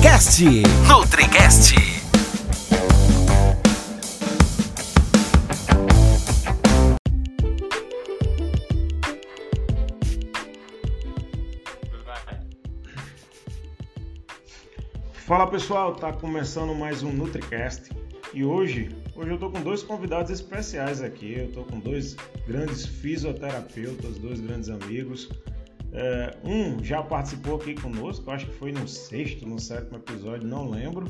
NutriCast. NutriCast. Fala pessoal, tá começando mais um NutriCast e hoje, hoje eu tô com dois convidados especiais aqui. Eu tô com dois grandes fisioterapeutas, dois grandes amigos. É, um já participou aqui conosco, acho que foi no sexto, no sétimo episódio, não lembro.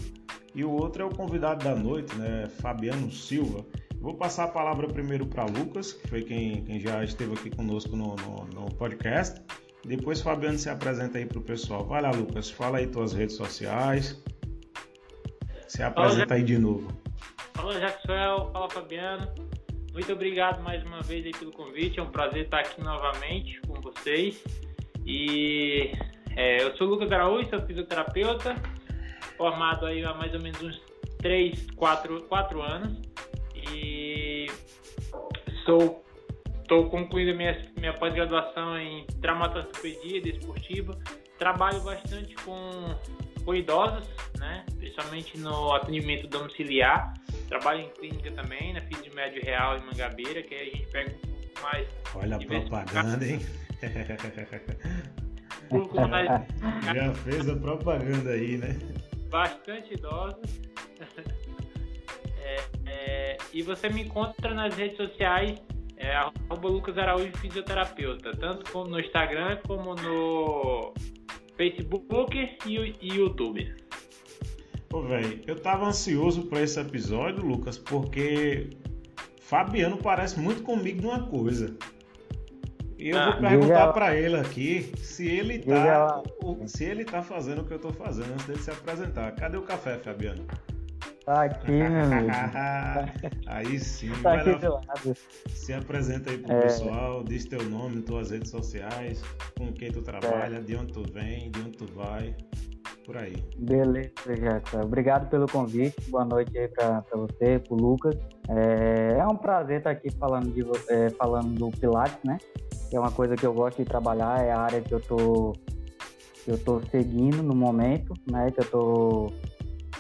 E o outro é o convidado da noite, né, Fabiano Silva. Vou passar a palavra primeiro para Lucas, que foi quem, quem, já esteve aqui conosco no, no, no podcast. Depois Fabiano se apresenta aí para o pessoal. Vai lá, Lucas, fala aí tuas redes sociais. Se apresenta aí de novo. Fala, Jackson. Fala, Fabiano. Muito obrigado mais uma vez aí pelo convite. É um prazer estar aqui novamente com vocês. E é, eu sou o Lucas Araújo, sou fisioterapeuta, formado aí há mais ou menos uns 3, 4, 4 anos. E sou Estou concluindo minha, minha pós-graduação em traumatologia desportiva. Trabalho bastante com, com idosos, né? principalmente no atendimento domiciliar. Trabalho em clínica também, na Fiz de Médio Real em Mangabeira, que aí a gente pega mais. Olha a propaganda, hein? Já fez a propaganda aí, né? Bastante idosos. é, é, e você me encontra nas redes sociais é arroba Lucas Araújo Fisioterapeuta, tanto como no Instagram como no Facebook e, e YouTube. Ô, velho, eu tava ansioso para esse episódio, Lucas, porque Fabiano parece muito comigo numa coisa. E eu ah, vou perguntar para ele aqui se ele tá, se ele tá fazendo o que eu tô fazendo antes dele se apresentar. Cadê o café, Fabiano? Tá aqui, meu amigo. aí sim. Tá aqui do lado. Se apresenta aí pro é... pessoal, diz teu nome, tuas redes sociais, com quem tu trabalha, é. de onde tu vem, de onde tu vai, por aí. Beleza, Jackson. Obrigado pelo convite. Boa noite aí pra, pra você, pro Lucas. É, é um prazer estar aqui falando, de, é, falando do Pilates, né? Que é uma coisa que eu gosto de trabalhar, é a área que eu tô, que eu tô seguindo no momento, né? Que eu tô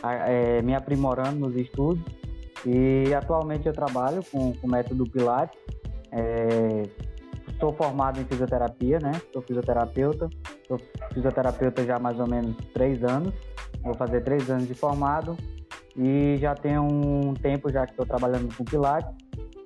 é, me aprimorando nos estudos e atualmente eu trabalho com, o método Pilates. É, sou formado em fisioterapia, né? Sou fisioterapeuta. Sou fisioterapeuta já há mais ou menos três anos. Vou fazer três anos de formado e já tenho um tempo já que estou trabalhando com Pilates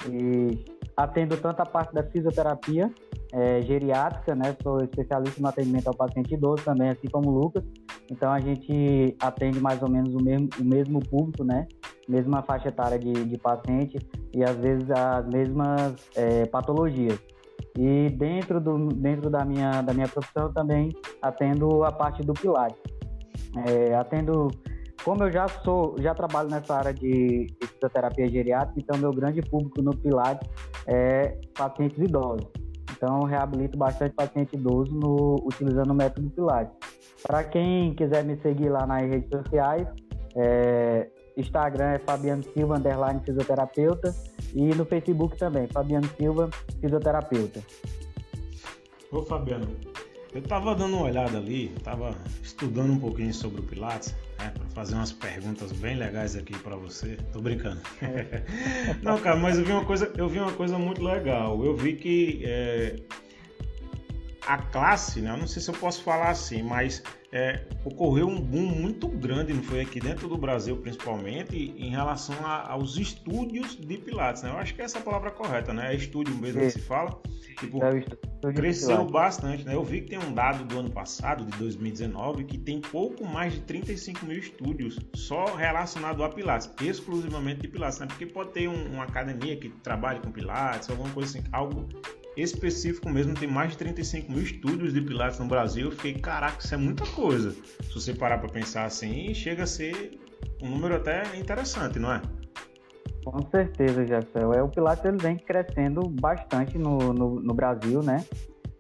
e atendo tanto a parte da fisioterapia é, geriátrica, né? Sou especialista no atendimento ao paciente idoso também, assim como o Lucas. Então a gente atende mais ou menos o mesmo, o mesmo público, né? Mesma faixa etária de, de paciente e às vezes as mesmas é, patologias. E dentro, do, dentro da, minha, da minha profissão também atendo a parte do Pilates. É, atendo, como eu já sou, já trabalho nessa área de, fisioterapia geriátrica, então meu grande público no Pilates é pacientes idosos. Então, reabilito bastante paciente idoso no, utilizando o método Pilates. Para quem quiser me seguir lá nas redes sociais, é, Instagram é Fabiano Silva, underline fisioterapeuta, e no Facebook também, Fabiano Silva, fisioterapeuta. Ô Fabiano, eu estava dando uma olhada ali, estava estudando um pouquinho sobre o Pilates, né, para fazer umas perguntas bem legais aqui para você. Tô brincando. É. Não, cara, mas eu vi uma coisa, eu vi uma coisa muito legal. Eu vi que é, a classe, né? Eu não sei se eu posso falar assim, mas é, ocorreu um boom muito grande, não foi aqui dentro do Brasil principalmente, em relação a, aos estúdios de Pilates, né? Eu acho que essa é a palavra correta, né? É estúdio mesmo que se fala. Tipo, é cresceu bastante, né? Eu vi que tem um dado do ano passado, de 2019, que tem pouco mais de 35 mil estúdios só relacionado a Pilates, exclusivamente de Pilates, né? Porque pode ter um, uma academia que trabalhe com Pilates, alguma coisa assim, algo específico mesmo, tem mais de 35 mil estúdios de Pilates no Brasil. Eu fiquei, caraca, isso é muita coisa. Se você parar para pensar assim, chega a ser um número até interessante, não é? Com certeza, Jefferson. É, o Pilates ele vem crescendo bastante no, no, no Brasil, né?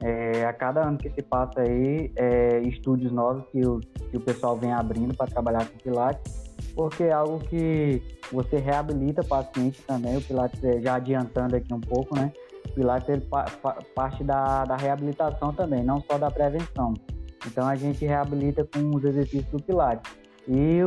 É, a cada ano que se passa aí, é, estúdios novos que o, que o pessoal vem abrindo para trabalhar com Pilates, porque é algo que você reabilita paciente também. O Pilates, é, já adiantando aqui um pouco, né? Pilates ele pa, pa, parte da, da reabilitação também, não só da prevenção. Então a gente reabilita com os exercícios do Pilates. E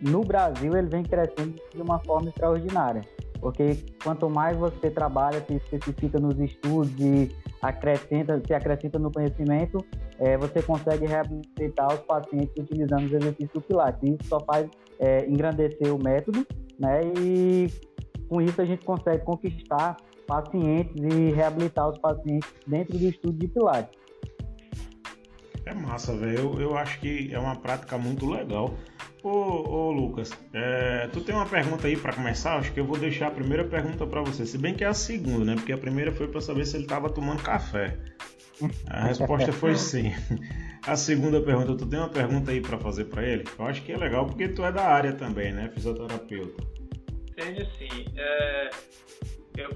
no Brasil ele vem crescendo de uma forma extraordinária, porque quanto mais você trabalha, se especifica nos estudos e acrescenta, se acrescenta no conhecimento, é, você consegue reabilitar os pacientes utilizando os exercícios do Pilates. Isso só faz é, engrandecer o método, né? E com isso a gente consegue conquistar pacientes e reabilitar os pacientes dentro do estudo de Pilates. É massa, velho. Eu, eu acho que é uma prática muito legal. Ô, ô Lucas, é, tu tem uma pergunta aí para começar? Acho que eu vou deixar a primeira pergunta para você. Se bem que é a segunda, né? Porque a primeira foi para saber se ele estava tomando café. A resposta foi sim. A segunda pergunta, tu tem uma pergunta aí para fazer para ele? Eu acho que é legal porque tu é da área também, né? Fisioterapeuta. Tenho sim. É, eu,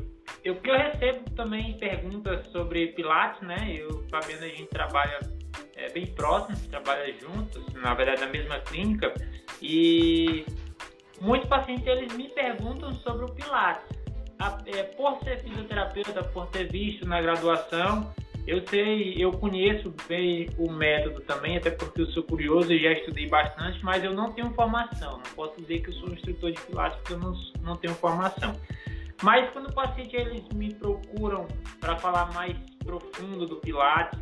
eu, eu recebo também perguntas sobre Pilates, né? Eu, Fabiana, a gente trabalha é, bem próximos, trabalha juntos, na verdade na mesma clínica, e muitos pacientes eles me perguntam sobre o Pilates. A, é, por ser fisioterapeuta, por ter visto na graduação, eu sei, eu conheço bem o método também, até porque eu sou curioso e já estudei bastante, mas eu não tenho formação. Não posso dizer que eu sou instrutor de Pilates porque eu não, não tenho formação. Mas quando o paciente eles me procuram para falar mais profundo do Pilates,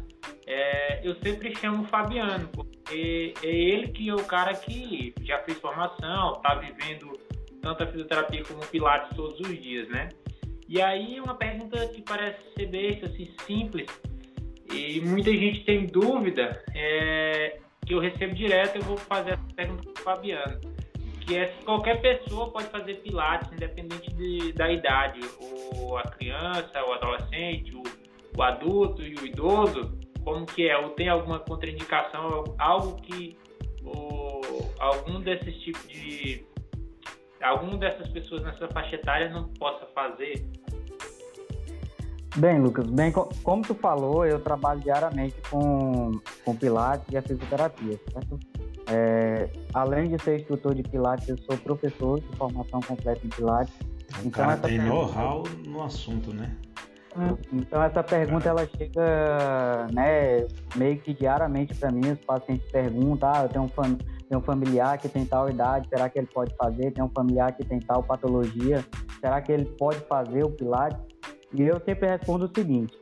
é, eu sempre chamo o Fabiano, porque é ele que é o cara que já fez formação, está vivendo tanto a fisioterapia como o Pilates todos os dias, né? E aí uma pergunta que parece ser besta, assim, simples, e muita gente tem dúvida, é, que eu recebo direto, eu vou fazer essa pergunta para o Fabiano, que é qualquer pessoa pode fazer Pilates, independente de, da idade, ou a criança, o adolescente, o, o adulto e o idoso, como que é? Ou tem alguma contraindicação, algo que o, algum desses tipos de algum dessas pessoas nessa faixa etária não possa fazer? Bem, Lucas, bem, como tu falou, eu trabalho diariamente com, com Pilates e a fisioterapia, certo? É, além de ser instrutor de Pilates, eu sou professor de formação completa em Pilates. O então, cara tem know-how no assunto, né? Então essa pergunta ela chega, né, meio que diariamente para mim, os pacientes perguntam, ah, eu tenho um, fam tenho um familiar que tem tal idade, será que ele pode fazer? Tem um familiar que tem tal patologia, será que ele pode fazer o Pilates? E eu sempre respondo o seguinte,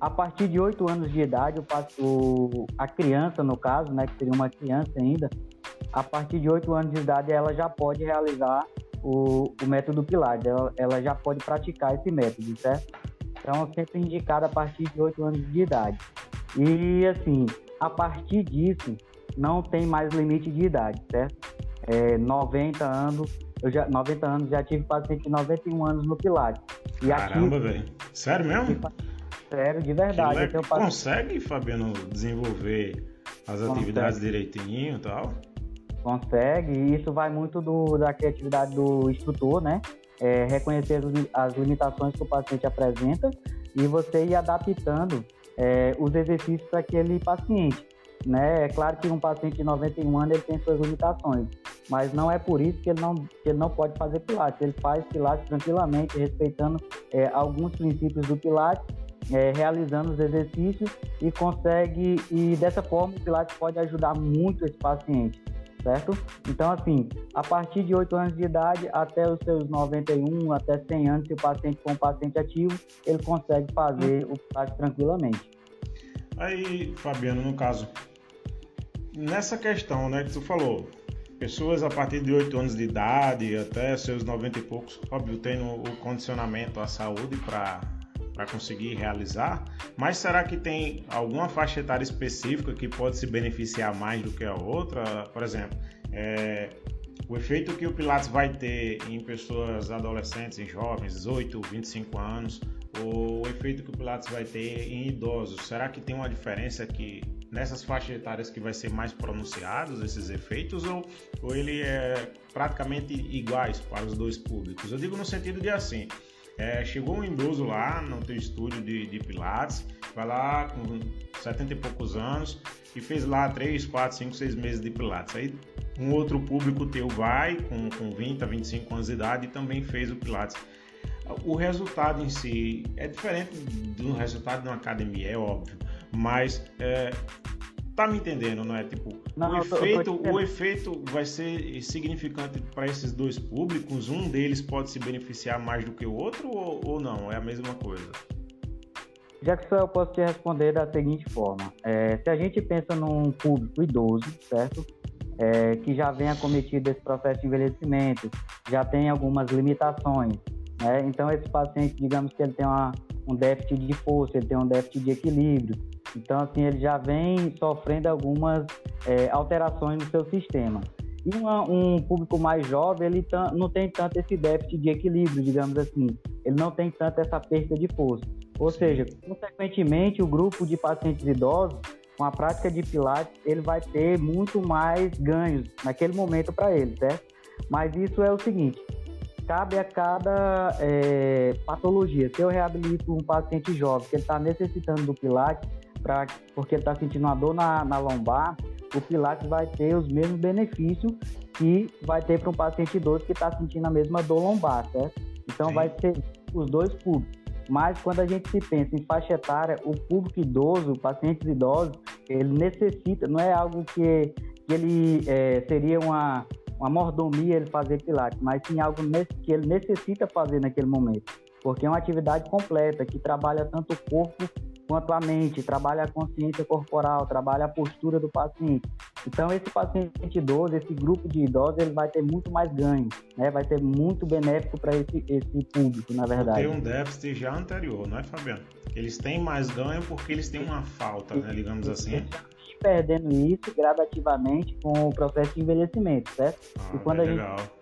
a partir de 8 anos de idade, o, a criança, no caso, né, que seria uma criança ainda, a partir de 8 anos de idade, ela já pode realizar o, o método Pilates, ela, ela já pode praticar esse método, certo? Então, sempre indicado a partir de 8 anos de idade. E, assim, a partir disso, não tem mais limite de idade, certo? É, 90 anos, eu já, 90 anos, já tive paciente de 91 anos no Pilates. E Caramba, velho. Sério mesmo? Sério, de verdade. Que Consegue, Fabiano, desenvolver as Consegue. atividades direitinho e tal? Consegue, e isso vai muito do, da criatividade do instrutor, né? é, reconhecer as limitações que o paciente apresenta e você ir adaptando é, os exercícios para aquele paciente. Né? É claro que um paciente de 91 anos ele tem suas limitações, mas não é por isso que ele não, que ele não pode fazer Pilates. Ele faz Pilates tranquilamente, respeitando é, alguns princípios do Pilates, é, realizando os exercícios e consegue, e dessa forma o Pilates pode ajudar muito esse paciente certo? Então, assim, a partir de 8 anos de idade até os seus 91, até 100 anos, se o paciente for um paciente ativo, ele consegue fazer o pilates tranquilamente. Aí, Fabiano, no caso, nessa questão, né, que tu falou, pessoas a partir de 8 anos de idade até seus 90 e poucos, óbvio, tem o condicionamento à saúde para para conseguir realizar, mas será que tem alguma faixa etária específica que pode se beneficiar mais do que a outra? Por exemplo, é, o efeito que o Pilates vai ter em pessoas adolescentes, em jovens, 18, 25 anos, o efeito que o Pilates vai ter em idosos, será que tem uma diferença que nessas faixas etárias que vai ser mais pronunciados esses efeitos ou, ou ele é praticamente iguais para os dois públicos? Eu digo no sentido de assim, é, chegou um idoso lá no teu estúdio de, de, Pilates, vai lá com 70 e poucos anos e fez lá 3, 4, 5, 6 meses de Pilates. Aí um outro público teu vai com, com 20 a 25 anos de idade e também fez o Pilates. O resultado em si é diferente do resultado de uma academia, é óbvio, mas é, tá me entendendo, não é? Tipo, não, o, efeito, o efeito vai ser significante para esses dois públicos? Um deles pode se beneficiar mais do que o outro ou, ou não? É a mesma coisa? Jackson, eu posso te responder da seguinte forma. É, se a gente pensa num público idoso, certo? É, que já vem acometido esse processo de envelhecimento, já tem algumas limitações, né? Então, esse paciente, digamos que ele tem uma, um déficit de força, ele tem um déficit de equilíbrio. Então, assim, ele já vem sofrendo algumas é, alterações no seu sistema. E uma, um público mais jovem, ele não tem tanto esse déficit de equilíbrio, digamos assim. Ele não tem tanto essa perda de força. Ou seja, consequentemente, o grupo de pacientes idosos, com a prática de Pilates, ele vai ter muito mais ganhos naquele momento para ele, certo? Mas isso é o seguinte: cabe a cada é, patologia. Se eu reabilito um paciente jovem que ele está necessitando do Pilates, pra, porque ele está sentindo uma dor na, na lombar, o Pilates vai ter os mesmos benefícios que vai ter para um paciente idoso que está sentindo a mesma dor lombar, certo? Então Sim. vai ser os dois públicos. Mas quando a gente se pensa em faixa etária, o público idoso, pacientes idosos, ele necessita, não é algo que, que ele é, seria uma, uma mordomia ele fazer pilates, mas sim algo que ele necessita fazer naquele momento, porque é uma atividade completa que trabalha tanto o corpo quanto a mente, trabalha a consciência corporal, trabalha a postura do paciente. Então, esse paciente idoso, esse grupo de idosos, ele vai ter muito mais ganho, né? vai ser muito benéfico para esse, esse público, na verdade. Tem um déficit já anterior, não é, Fabiano? Eles têm mais ganho porque eles têm uma falta, né? digamos assim perdendo isso gradativamente com o processo de envelhecimento, certo? Ah, e quando legal. a gente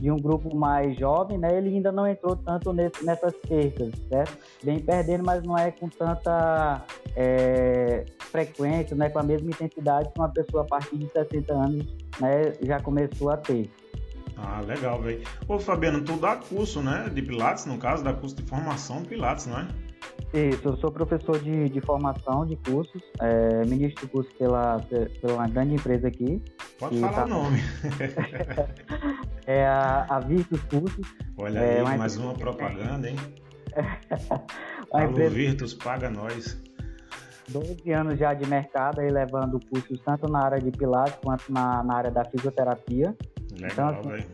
de um grupo mais jovem, né, ele ainda não entrou tanto nesse, nessas percas, certo? Vem perdendo, mas não é com tanta é, frequência, né, com a mesma intensidade que uma pessoa a partir de 60 anos né, já começou a ter. Ah, legal, velho. Ô, Fabiano, tu dá curso, né, de Pilates, no caso, dá curso de formação de Pilates, não é? Isso, eu sou professor de, de formação de cursos, é, ministro de curso pela, pela uma grande empresa aqui. Pode falar tá... o nome. é a, a Virtus Cursos. Olha é, aí, uma mais uma propaganda, hein? Alô, empresa... Virtus, paga nós. 12 anos já de mercado, aí levando cursos tanto na área de Pilates quanto na, na área da fisioterapia. Legal, então, assim,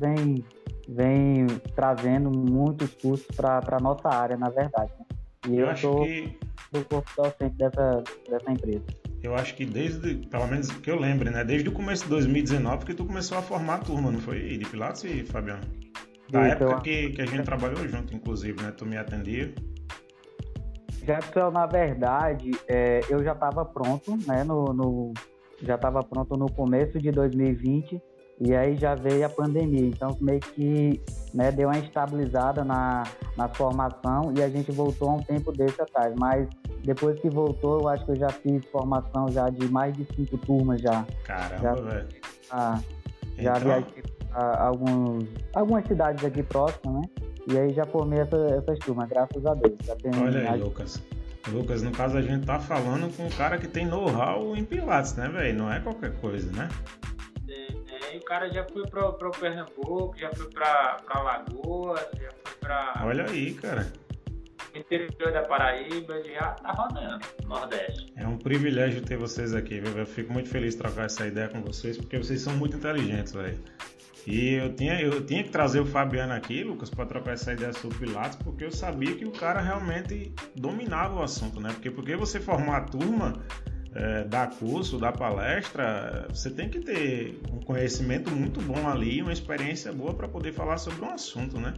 vem, vem trazendo muitos cursos para a nossa área, na verdade. Né? E eu, eu sou que... do corpo docente dessa, dessa empresa. Eu acho que desde, pelo menos que eu lembre, né? Desde o começo de 2019 que tu começou a formar a turma, não foi? De Pilates, e Fabiano? Da Isso, época eu... que, que a gente trabalhou junto, inclusive, né? Tu me atendia. Jefferson, na verdade, é, eu já estava pronto, né? No, no já estava pronto no começo de 2020 e aí já veio a pandemia, então meio que né, deu uma estabilizada na, na formação e a gente voltou a um tempo desse atrás. Mas depois que voltou, eu acho que eu já fiz formação já de mais de cinco turmas já. Caramba, velho. Ah, já então... viajei a alguns, algumas cidades aqui próximas, né? E aí já formei essa, essas turmas, graças a Deus. Já Olha aí, Lucas. Lucas, no caso a gente tá falando com um cara que tem know-how em Pilates, né, velho? Não é qualquer coisa, né? O cara já foi para o Pernambuco, já foi para Lagoas, já foi para. Olha aí, cara. Interior da Paraíba, já tá rodando, Nordeste. É um privilégio ter vocês aqui, viu? Eu fico muito feliz de trocar essa ideia com vocês, porque vocês são muito inteligentes, velho. E eu tinha, eu tinha que trazer o Fabiano aqui, Lucas, para trocar essa ideia sobre Pilates, porque eu sabia que o cara realmente dominava o assunto, né? Porque porque você formar a turma é, dar curso, dar palestra, você tem que ter um conhecimento muito bom ali, uma experiência boa para poder falar sobre um assunto, né?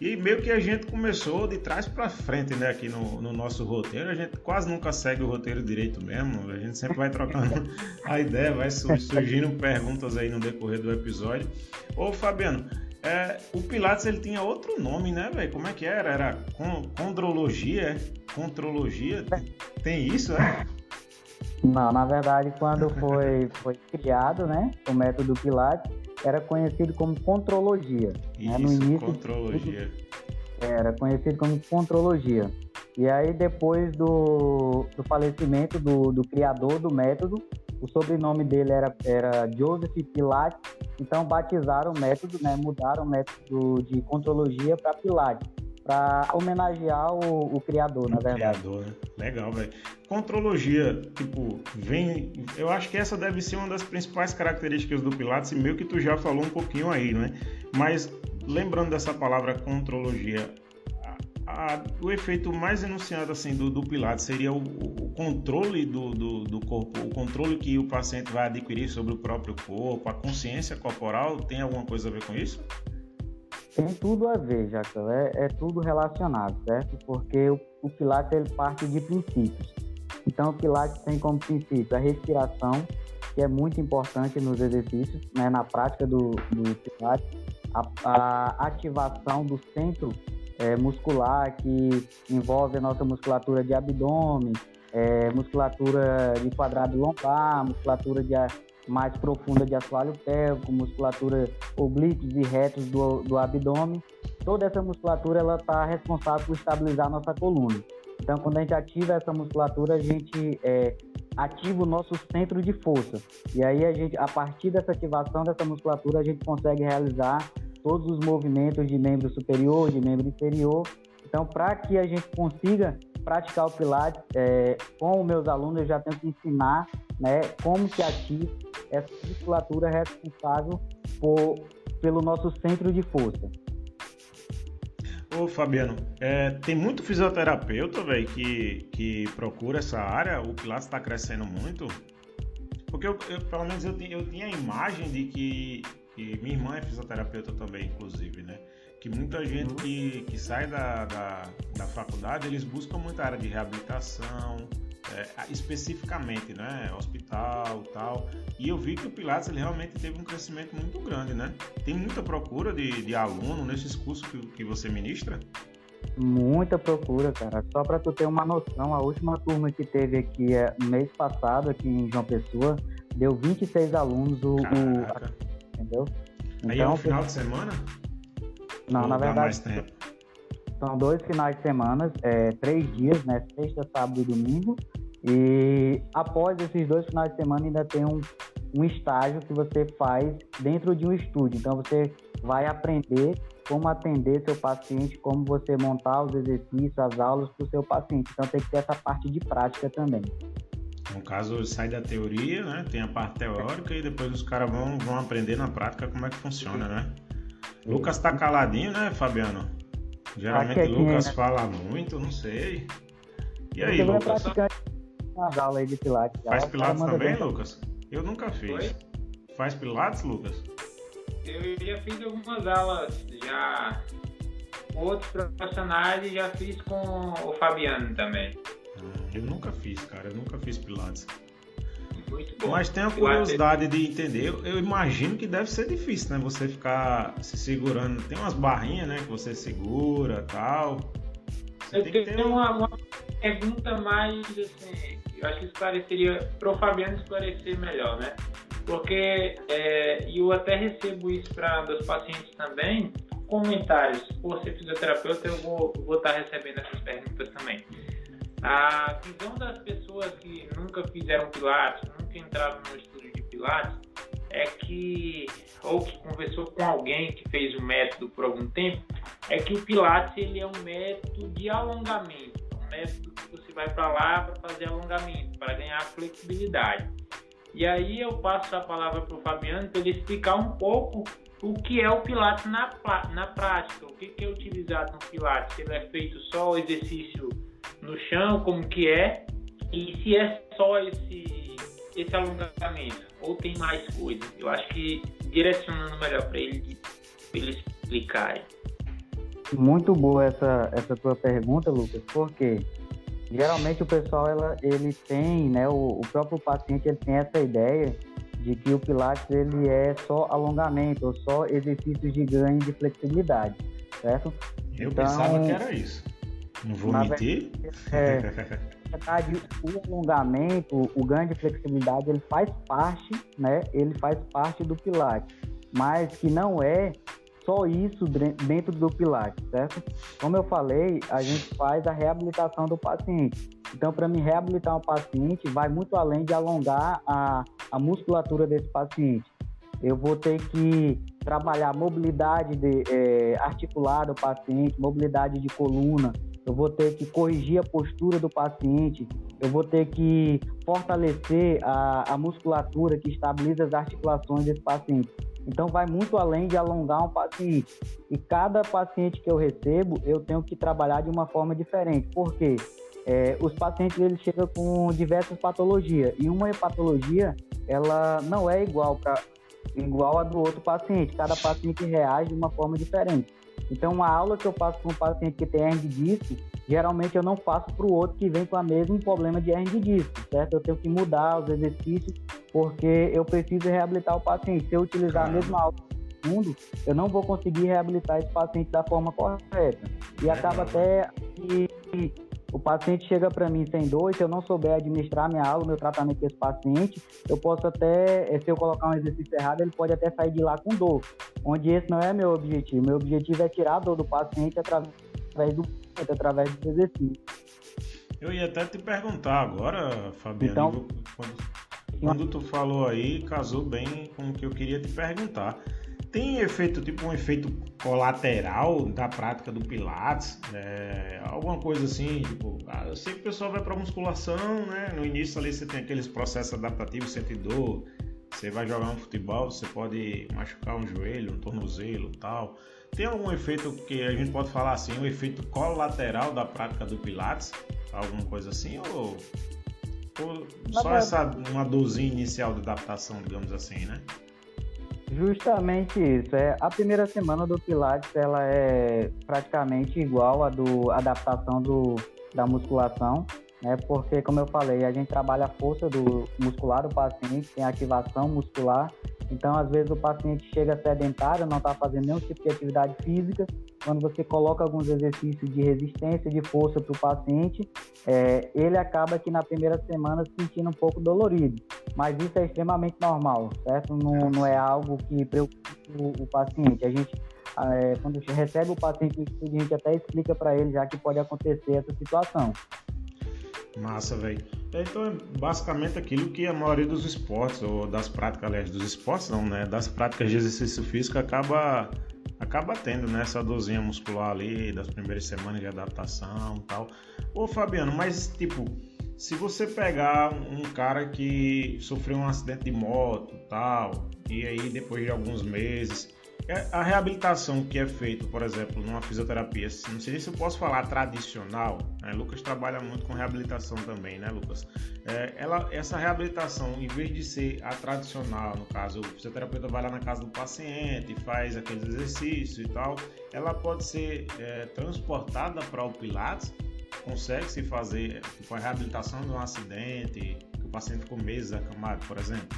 E meio que a gente começou de trás para frente, né? Aqui no, no, nosso roteiro, a gente quase nunca segue o roteiro direito mesmo, a gente sempre vai trocando a ideia, vai surgindo perguntas aí no decorrer do episódio. Ô Fabiano, é, o Pilates ele tinha outro nome, né, velho? Como é que era? Era condrologia, é? Contrologia? Tem isso, é? Não, na verdade, quando foi, foi criado, né, o método Pilates, era conhecido como contrologia. Isso, né? no início, contrologia. Era conhecido como contrologia. E aí, depois do, do falecimento do, do criador do método, o sobrenome dele era, era Joseph Pilates, então batizaram o método, né, mudaram o método de contrologia para Pilates. Para homenagear o, o, criador, na verdade. Criador, né? Legal, velho. Contrologia, tipo, vem. Eu acho que essa deve ser uma das principais características do Pilates, e meio que tu já falou um pouquinho aí, né? Mas lembrando dessa palavra contrologia, a, o efeito mais enunciado assim do, do Pilates seria o, o controle do, do, do, corpo, o controle que o paciente vai adquirir sobre o próprio corpo, a consciência corporal, tem alguma coisa a ver com isso? Tem tudo a ver, Jacão. É, é tudo relacionado, certo? Porque o, o Pilates ele parte de princípios. Então, o Pilates tem como princípio a respiração, que é muito importante nos exercícios, né, na prática do, do Pilates, a, a ativação do centro é, muscular, que envolve a nossa musculatura de abdômen, é, musculatura de quadrado lombar, musculatura de, mais profunda de assoalho pélvico, musculatura oblíquos e retos do, do abdômen. Toda essa musculatura ela está responsável por estabilizar nossa coluna. Então, quando a gente ativa essa musculatura, a gente é, ativa o nosso centro de força. E aí, a, gente, a partir dessa ativação dessa musculatura, a gente consegue realizar todos os movimentos de membro superior, de membro inferior. Então, para que a gente consiga praticar o Pilates, é, com os meus alunos, eu já tenho que ensinar né, como que ativa essa musculatura responsável por, pelo nosso centro de força. Ô Fabiano, é, tem muito fisioterapeuta, velho, que, que procura essa área. O Pilates está crescendo muito. Porque eu, eu, pelo menos eu, eu tinha a imagem de que, que minha irmã é fisioterapeuta também, inclusive, né? que muita gente uhum. que, que sai da, da, da, faculdade, eles buscam muita área de reabilitação, é, especificamente, né? Hospital tal. E eu vi que o Pilates ele realmente teve um crescimento muito grande, né? Tem muita procura de, de aluno nesses cursos que, que você ministra? Muita procura, cara. Só para tu ter uma noção, a última turma que teve aqui é, mês passado, aqui em João Pessoa, deu 26 alunos o. o entendeu? Aí então, é um final de semana? Não, na verdade. São dois finais de semana, é, três dias, né? Sexta, sábado e domingo. E após esses dois finais de semana ainda tem um, um estágio que você faz dentro de um estúdio. Então você vai aprender como atender seu paciente, como você montar os exercícios, as aulas para o seu paciente. Então tem que ter essa parte de prática também. No caso, sai da teoria, né? Tem a parte teórica e depois os caras vão, vão aprender na prática como é que funciona, né? Lucas tá caladinho, né, Fabiano? Geralmente o Lucas né? fala muito, não sei. E aí, Lucas? Nas aulas de Pilates. Faz Pilates também, bem. Lucas? Eu nunca fiz. Oi? Faz Pilates, Lucas? Eu já fiz algumas aulas já com outros profissionais e já fiz com o Fabiano também. Ah, eu nunca fiz, cara. Eu nunca fiz Pilates muito bom. Mas tenho a curiosidade de entender. Eu, imagino que deve ser difícil, né? Você ficar se segurando. Tem umas barrinhas, né? Que você segura tal. Você eu tenho ter... uma, uma, pergunta mais assim. Eu acho que esclareceria para o Fabiano esclarecer melhor, né? Porque é, eu até recebo isso para dos pacientes também. Comentários. Por ser fisioterapeuta, eu vou, estar recebendo essas perguntas também. A visão das pessoas que nunca fizeram Pilates, nunca entraram no estúdio de Pilates, é que, ou que conversou com alguém que fez o método por algum tempo, é que o Pilates ele é um método de alongamento, método que você vai para lá para fazer alongamento, para ganhar flexibilidade. E aí eu passo a palavra para o Fabiano para ele explicar um pouco o que é o Pilates na, na prática, o que, que é utilizado no Pilates, se ele é feito só o exercício no chão, como que é, e se é só esse, esse alongamento, ou tem mais coisa. Eu acho que direcionando melhor para ele, ele explicar. Muito boa essa, essa tua pergunta, Lucas, porque geralmente o pessoal ela, ele tem, né, o, o próprio paciente ele tem essa ideia de que o Pilates ele é só alongamento ou só exercícios de ganho de flexibilidade, certo? Eu então, pensava que era isso. Não vou mentir. É, verdade, o alongamento, o ganho de flexibilidade, ele faz parte, né? Ele faz parte do Pilates, mas que não é só isso dentro do Pilates, certo? Como eu falei, a gente faz a reabilitação do paciente. Então, para me reabilitar um paciente, vai muito além de alongar a, a musculatura desse paciente. Eu vou ter que trabalhar mobilidade de, é, articular do paciente, mobilidade de coluna, eu vou ter que corrigir a postura do paciente, eu vou ter que fortalecer a, a musculatura que estabiliza as articulações desse paciente. Então, vai muito além de alongar um paciente. E cada paciente que eu recebo, eu tenho que trabalhar de uma forma diferente. Por quê? É, os pacientes eles chegam com diversas patologias e uma patologia ela não é igual para igual a do outro paciente. Cada paciente reage de uma forma diferente. Então, uma aula que eu faço para um paciente que tem hernia de disco, geralmente eu não faço para o outro que vem com o mesmo problema de hernia de disco, certo? Eu tenho que mudar os exercícios porque eu preciso reabilitar o paciente. Se eu utilizar a mesma aula mundo, eu não vou conseguir reabilitar esse paciente da forma correta. E acaba até que o paciente chega para mim sem dor, se eu não souber administrar minha aula, meu tratamento desse paciente, eu posso até, eh, se eu colocar um exercício errado, ele pode até sair de lá com dor. Onde esse não é meu objetivo. Meu objetivo é tirar a dor do paciente através do através do exercício. Eu ia até te perguntar agora, Fabiano, então, quando, quando tu falou aí, casou bem com o que eu queria te perguntar tem efeito, tipo um efeito colateral da prática do Pilates? É, alguma coisa assim, tipo, ah, eu sei que o pessoal vai para musculação, né? No início ali você tem aqueles processos adaptativos, sente dor, você vai jogar um futebol, você pode machucar um joelho, um tornozelo tal. Tem algum efeito que a gente pode falar assim, um efeito colateral da prática do Pilates? Alguma coisa assim? Ou, ou só essa uma dorzinha inicial de adaptação, digamos assim, né? Justamente isso. É, a primeira semana do Pilates ela é praticamente igual à do adaptação do, da musculação, né? Porque como eu falei, a gente trabalha a força do muscular do paciente, tem ativação muscular então, às vezes, o paciente chega sedentário, não está fazendo nenhum tipo de atividade física. Quando você coloca alguns exercícios de resistência, de força para o paciente, é, ele acaba que na primeira semana se sentindo um pouco dolorido. Mas isso é extremamente normal, certo? Não, não é algo que preocupa o, o paciente. A gente, é, quando recebe o paciente no estudo, a gente até explica para ele já que pode acontecer essa situação. Massa, velho. É, então é basicamente aquilo que a maioria dos esportes, ou das práticas, aliás, dos esportes não, né? Das práticas de exercício físico acaba, acaba tendo, né? Essa dorzinha muscular ali das primeiras semanas de adaptação e tal. Ô Fabiano, mas tipo, se você pegar um cara que sofreu um acidente de moto tal, e aí depois de alguns meses a reabilitação que é feita, por exemplo, numa fisioterapia, não sei se eu posso falar tradicional, né? Lucas trabalha muito com reabilitação também, né, Lucas? É, ela, essa reabilitação, em vez de ser a tradicional, no caso, o fisioterapeuta vai lá na casa do paciente, faz aqueles exercícios e tal, ela pode ser é, transportada para o Pilates, consegue se fazer tipo, a reabilitação de um acidente, que o paciente ficou meses acamado, por exemplo?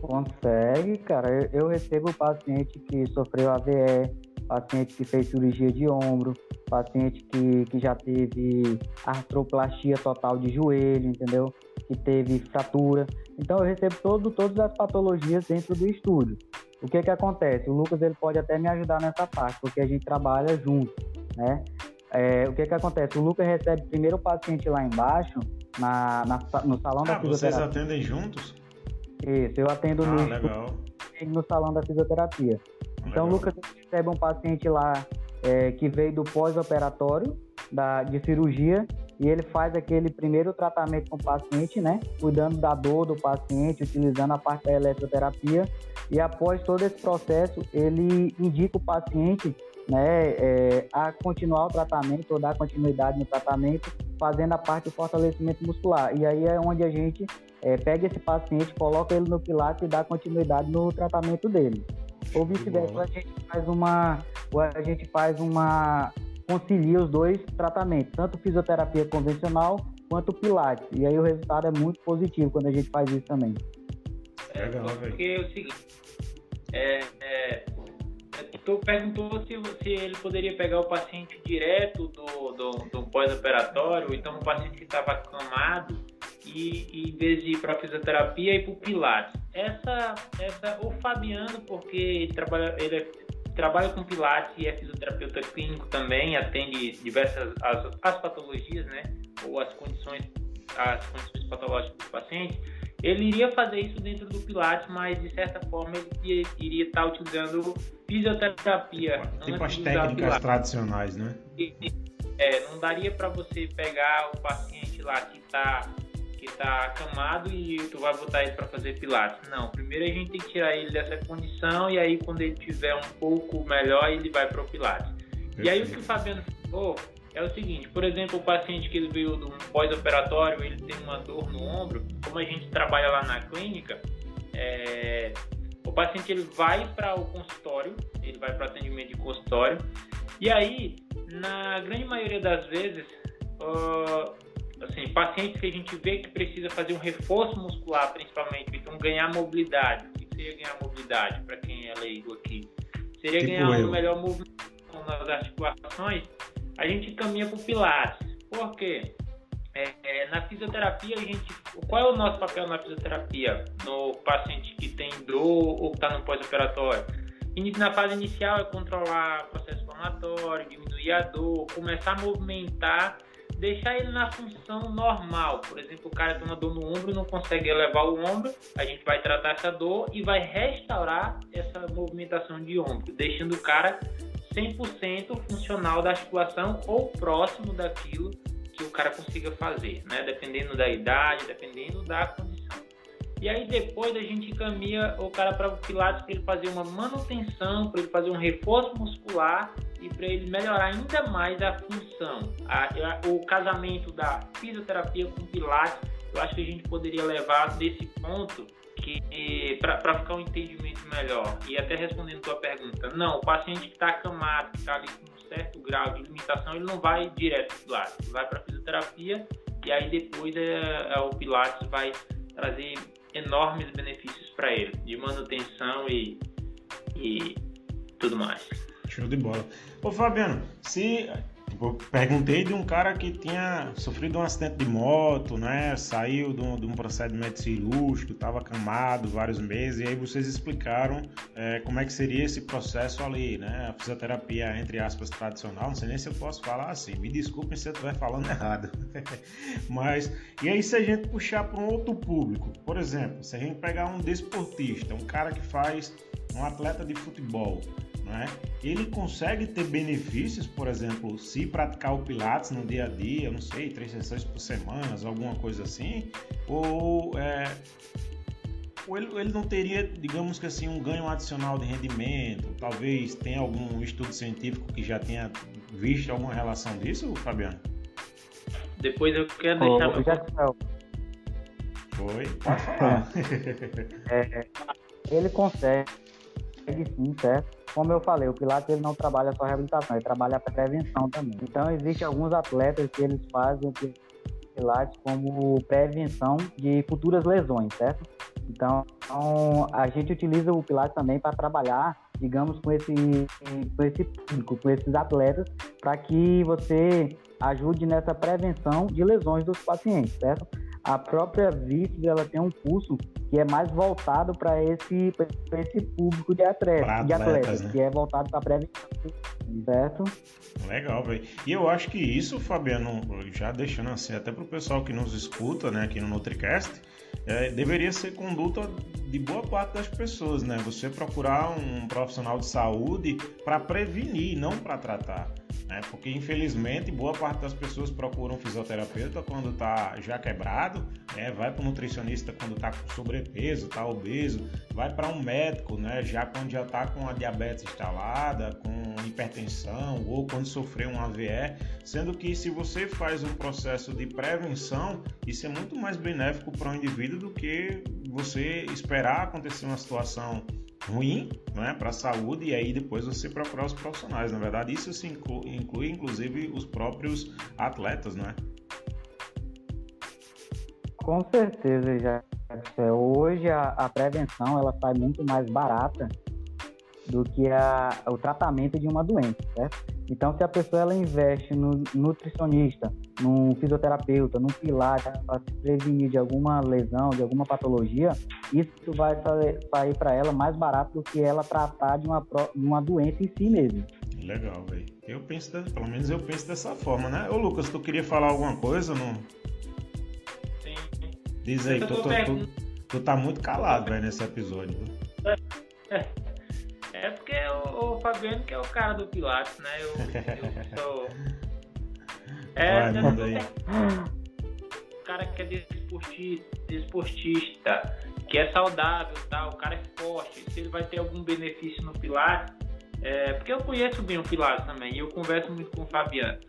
Consegue, cara. Eu, recebo paciente que sofreu AVE, paciente que fez cirurgia de ombro, paciente que, que já teve artroplastia total de joelho, entendeu? Que teve fratura. Então eu recebo todo, todas as patologias dentro do estúdio. O que que acontece? O Lucas ele pode até me ajudar nessa parte, porque a gente trabalha junto, né? É, o que que acontece? O Lucas recebe primeiro o paciente lá embaixo, na, na no salão ah, da fisioterapia. vocês atendem juntos? Isso, eu atendo ah, no, no salão da fisioterapia. Então, Lucas recebe um paciente lá é, que veio do pós-operatório de cirurgia e ele faz aquele primeiro tratamento com o paciente, né? Cuidando da dor do paciente, utilizando a parte da eletroterapia. E após todo esse processo, ele indica o paciente né, é, a continuar o tratamento ou dar continuidade no tratamento, fazendo a parte do fortalecimento muscular. E aí é onde a gente é, pega esse paciente, coloca ele no pilates e dá continuidade no tratamento dele. Ou vice-versa, a gente faz uma, a gente faz uma concilia os dois tratamentos, tanto fisioterapia convencional quanto pilates. E aí o resultado é muito positivo quando a gente faz isso também. É, Legal, porque é o seguinte, é, é, tu perguntou se, se ele poderia pegar o paciente direto do, do, do pós-operatório, então o paciente que estava acamado e, e, em vez de ir para fisioterapia ir para o Pilates. Essa, essa, o Fabiano, porque ele trabalha, ele é, trabalha com Pilates e é fisioterapeuta clínico também, atende diversas as, as patologias, né, ou as condições, as condições patológicas do paciente. ele iria fazer isso dentro do Pilates, mas de certa forma ele iria estar utilizando fisioterapia. Tipo, tipo as técnicas tradicionais, né? É, não daria para você pegar o paciente lá que está que tá acamado e tu vai botar ele para fazer pilates. Não, primeiro a gente tem que tirar ele dessa condição e aí quando ele tiver um pouco melhor, ele vai para o pilates. Perfeito. E aí o que o Fabiano falou é o seguinte, por exemplo, o paciente que ele veio do pós-operatório, ele tem uma dor no ombro, como a gente trabalha lá na clínica, é, o paciente ele vai para o consultório, ele vai para o atendimento de consultório, e aí, na grande maioria das vezes, uh, assim, pacientes que a gente vê que precisa fazer um reforço muscular, principalmente, então ganhar mobilidade. O que seria ganhar mobilidade para quem é leigo aqui? Seria tipo ganhar uma melhor movimentação nas articulações. A gente caminha para o Pilates. Por quê? É, é, na fisioterapia, a gente, qual é o nosso papel na fisioterapia? No paciente que tem dor ou que está no pós-operatório? Na fase inicial é controlar o processo inflamatório, diminuir a dor, começar a movimentar deixar ele na função normal. Por exemplo, o cara tem uma dor no ombro não consegue elevar o ombro, a gente vai tratar essa dor e vai restaurar essa movimentação de ombro, deixando o cara 100% funcional da articulação ou próximo daquilo que o cara consiga fazer, né? Dependendo da idade, dependendo da condição. E aí depois a gente caminha o cara para o Pilates para ele fazer uma manutenção, para ele fazer um reforço muscular e para ele melhorar ainda mais a função. A, a, o casamento da fisioterapia com Pilates, eu acho que a gente poderia levar desse ponto que para ficar um entendimento melhor. E até respondendo tua pergunta, não, o paciente que está acamado, que está ali com um certo grau de limitação, ele não vai direto para Pilates, vai para fisioterapia e aí depois é, é, o Pilates vai trazer enormes benefícios para ele, de manutenção e, e tudo mais. Show de bola. Ô Fabiano, se Tipo, perguntei de um cara que tinha sofrido um acidente de moto, né? Saiu de um, de um procedimento cirúrgico, estava camado vários meses, e aí vocês explicaram é, como é que seria esse processo ali, né? A fisioterapia, entre aspas, tradicional. Não sei nem se eu posso falar assim, me desculpem se eu estiver falando errado. Mas, e aí se a gente puxar para um outro público, por exemplo, se a gente pegar um desportista, um cara que faz um atleta de futebol, né? ele consegue ter benefícios, por exemplo, se praticar o Pilates no dia a dia, não sei, três sessões por semana, alguma coisa assim, ou, é, ou ele, ele, não teria, digamos que assim, um ganho adicional de rendimento, talvez tenha algum estudo científico que já tenha visto alguma relação disso, Fabiano? Depois eu quero deixar... Já... Foi, pode falar. é, ele consegue sim, certo? Como eu falei, o Pilates ele não trabalha só reabilitação, ele trabalha a prevenção também. Então, existem alguns atletas que eles fazem o Pilates como prevenção de futuras lesões, certo? Então, a gente utiliza o Pilates também para trabalhar, digamos, com esse, com esse público, com esses atletas, para que você ajude nessa prevenção de lesões dos pacientes, certo? A própria VICES, ela tem um curso que é mais voltado para esse, esse público de atletas, de atletas né? que é voltado para prevenção, certo? Legal, velho. E eu acho que isso, Fabiano, já deixando assim, até para o pessoal que nos escuta, né, aqui no NutriCast, é, deveria ser conduta de boa parte das pessoas, né? Você procurar um profissional de saúde para prevenir, não para tratar né? Porque infelizmente boa parte das pessoas procuram fisioterapeuta quando está já quebrado, né? Vai para o nutricionista quando está com sobrepeso, está obeso, vai para um médico, né? Já quando já está com a diabetes instalada, com hipertensão ou quando sofreu um AVE, sendo que se você faz um processo de prevenção, isso é muito mais benéfico para o indivíduo do que você esperar acontecer uma situação ruim né, para a saúde e aí depois você procurar os profissionais. Na verdade, isso se inclui, inclui inclusive os próprios atletas, né? Com certeza, já. Hoje a, a prevenção ela sai muito mais barata do que a, o tratamento de uma doença, certo? Então, se a pessoa ela investe no nutricionista, num fisioterapeuta, num pilar para se prevenir de alguma lesão, de alguma patologia, isso vai sair para ela mais barato do que ela tratar de uma, de uma doença em si mesmo. Legal, velho. Eu penso, pelo menos eu penso dessa forma, né? Ô Lucas, tu queria falar alguma coisa? Não? Sim. Diz aí, tô, tô, tô, Tu tá muito calado, velho, nesse episódio. É, é porque o, o, Fabiano que é o cara do Pilates, né? Eu, eu sou. É, Vai. O cara que é desportista, que é saudável, tá? o cara é forte, se ele vai ter algum benefício no Pilates. É, porque eu conheço bem o Pilates também e eu converso muito com o Fabiano.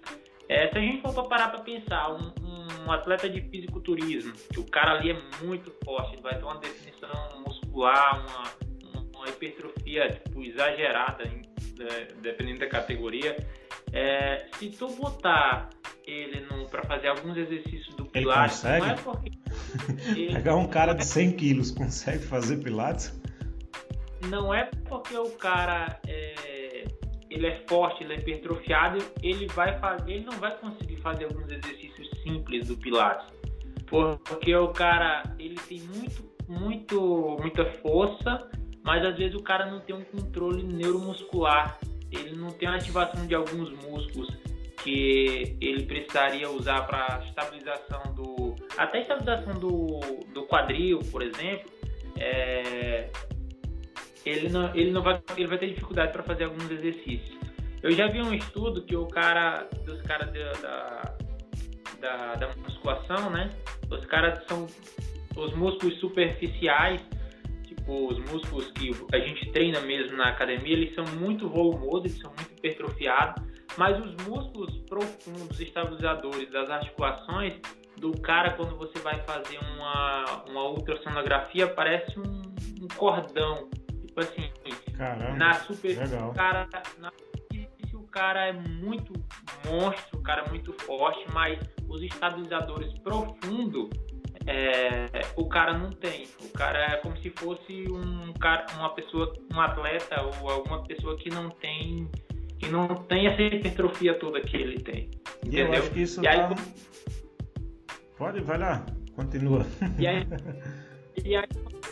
É, se a gente for parar para pensar, um, um, atleta de fisiculturismo, que o cara ali é muito forte, ele vai ter uma definição muscular, uma hipertrofia tipo, exagerada, é, dependendo da categoria. É, se tu botar ele para fazer alguns exercícios do Pilates, não é porque. Ele... Pegar um cara de 100 quilos consegue fazer Pilates? Não é porque o cara é ele é forte, ele é hipertrofiado, ele vai fazer, ele não vai conseguir fazer alguns exercícios simples do Pilates. Porque o cara, ele tem muito, muito, muita força, mas às vezes o cara não tem um controle neuromuscular. Ele não tem a ativação de alguns músculos que ele precisaria usar para estabilização do até estabilização do, do quadril, por exemplo. É, ele não, ele não vai, ele vai ter dificuldade para fazer alguns exercícios. Eu já vi um estudo que o cara, dos caras da, da, da musculação, né? Os caras são os músculos superficiais, os músculos que a gente treina mesmo na academia, eles são muito volumosos, eles são muito hipertrofiados, mas os músculos profundos, estabilizadores das articulações do cara quando você vai fazer uma, uma ultrassonografia parece um, um cordão Tipo assim, Caramba, na super legal. cara na o cara é muito monstro, o cara é muito forte, mas os estabilizadores profundos é, o cara não tem. O cara é como se fosse um cara, uma pessoa, um atleta ou alguma pessoa que não tem que não tem essa hipertrofia toda que ele tem. Entendeu? Eu acho que isso e aí, tá... Pode, vai lá, continua. E aí, e aí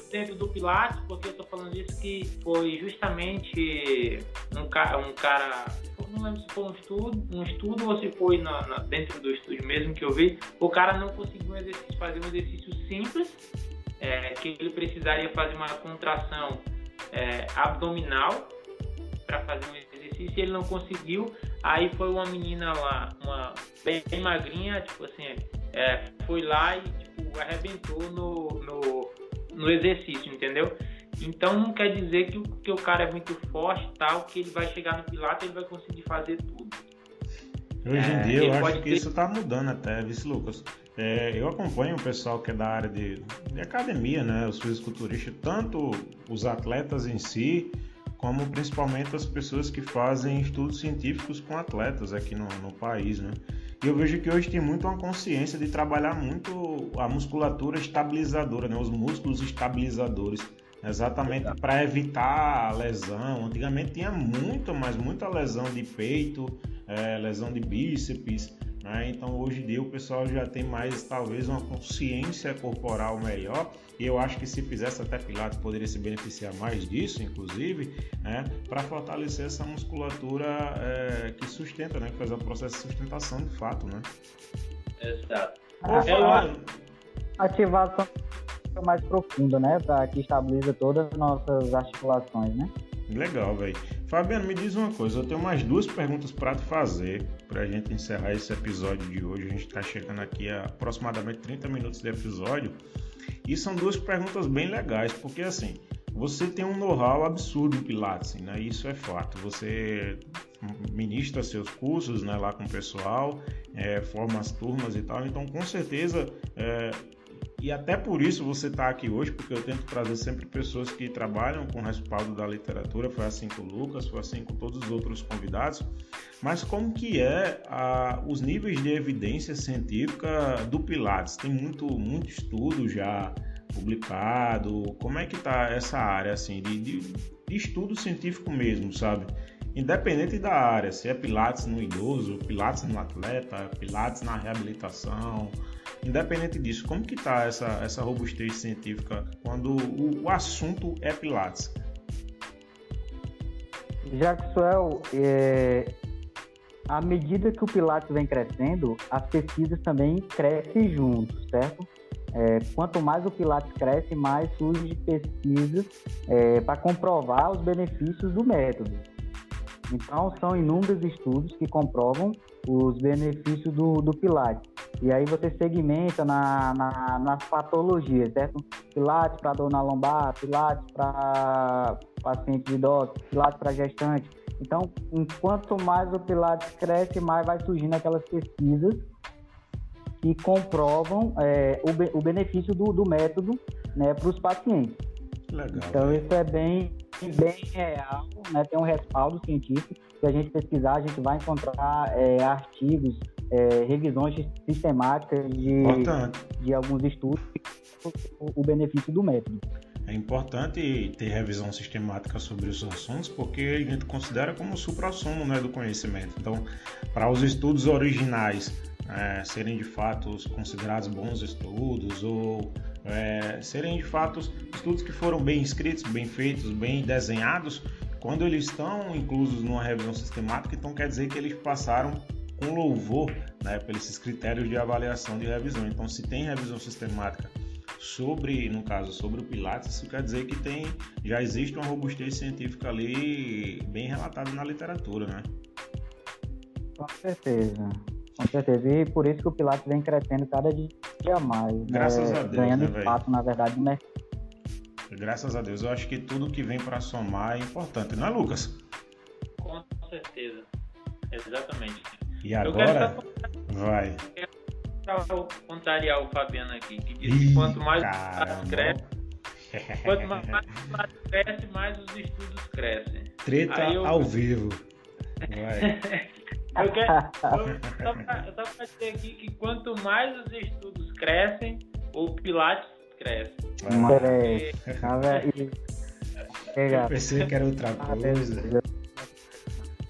dentro do Pilates, porque eu tô falando disso que foi justamente um cara, um cara não lembro se foi um estudo, um estudo ou se foi na, na, dentro do estúdio mesmo que eu vi, o cara não conseguiu um fazer um exercício simples, é, que ele precisaria fazer uma contração é, abdominal para fazer um exercício e ele não conseguiu. Aí foi uma menina lá, uma bem, bem magrinha, tipo assim, é, foi lá e tipo, arrebentou no, no exercício, entendeu? Então não quer dizer que o, que o cara é muito forte tal, que ele vai chegar no pilates e ele vai conseguir fazer tudo. Hoje em é, dia eu acho que ter... isso está mudando até, vice Lucas. É, eu acompanho o pessoal que é da área de, de academia, né? Os fisiculturistas, tanto os atletas em si, como principalmente as pessoas que fazem estudos científicos com atletas aqui no, no país, né? E eu vejo que hoje tem muito uma consciência de trabalhar muito a musculatura estabilizadora, né? os músculos estabilizadores, exatamente para evitar a lesão. Antigamente tinha muito, mas muita lesão de peito, é, lesão de bíceps, né? Então hoje em dia o pessoal já tem mais talvez uma consciência corporal melhor e eu acho que se fizesse até Pilates poderia se beneficiar mais disso, inclusive, né? para fortalecer essa musculatura é, que sustenta, né? que faz o processo de sustentação de fato. Né? Exato. É uma ativação mais profunda, né? Para que estabiliza todas as nossas articulações, né? Legal, velho. Fabiano, me diz uma coisa, eu tenho mais duas perguntas para te fazer para a gente encerrar esse episódio de hoje. A gente está chegando aqui a aproximadamente 30 minutos de episódio e são duas perguntas bem legais, porque assim, você tem um know-how absurdo em Pilates, né? Isso é fato. Você ministra seus cursos né, lá com o pessoal, é, forma as turmas e tal, então com certeza é, e até por isso você está aqui hoje, porque eu tento trazer sempre pessoas que trabalham com respaldo da literatura. Foi assim com o Lucas, foi assim com todos os outros convidados. Mas como que é a, os níveis de evidência científica do Pilates? Tem muito, muito estudo já publicado. Como é que está essa área assim de, de, de estudo científico mesmo, sabe? Independente da área, se é Pilates no idoso, Pilates no atleta, Pilates na reabilitação, Independente disso, como que está essa, essa robustez científica quando o, o assunto é Pilates? Jackson, é, à medida que o Pilates vem crescendo, as pesquisas também crescem juntos, certo? É, quanto mais o Pilates cresce, mais surge pesquisas é, para comprovar os benefícios do método. Então, são inúmeros estudos que comprovam os benefícios do, do Pilates. E aí você segmenta na, na, nas patologias, certo? Pilates para dor na lombar, Pilates para pacientes idosos, Pilates para gestante. Então, enquanto mais o Pilates cresce, mais vai surgindo aquelas pesquisas que comprovam é, o, o benefício do, do método né, para os pacientes. Legal. Então, isso é bem, bem real, né? tem um respaldo científico. Se a gente pesquisar, a gente vai encontrar é, artigos, é, revisões sistemáticas de, de alguns estudos o, o benefício do método. É importante ter revisão sistemática sobre os assuntos porque a gente considera como supra-sumo né, do conhecimento. Então, para os estudos originais é, serem de fato considerados bons estudos ou é, serem de fato estudos que foram bem escritos, bem feitos, bem desenhados, quando eles estão inclusos numa revisão sistemática, então quer dizer que eles passaram com louvor né, esses critérios de avaliação de revisão. Então, se tem revisão sistemática sobre, no caso, sobre o Pilates, isso quer dizer que tem, já existe uma robustez científica ali bem relatada na literatura, né? Com certeza. Com certeza. E por isso que o Pilates vem crescendo cada dia mais. Né? Graças né? a Deus. Ganhando né, espaço, na verdade, no mercado. Graças a Deus. Eu acho que tudo que vem para somar é importante, não é, Lucas? Com certeza. Exatamente. E agora? Vai. Eu contrariar o Fabiano aqui, que diz que quanto mais o cresce, quanto mais o cresce, mais os estudos crescem. Treta eu... ao vivo. Vai. Eu quero, eu, só para dizer aqui que quanto mais os estudos crescem, o Pilates cresce. Peraí. Eu pensei que era outra coisa.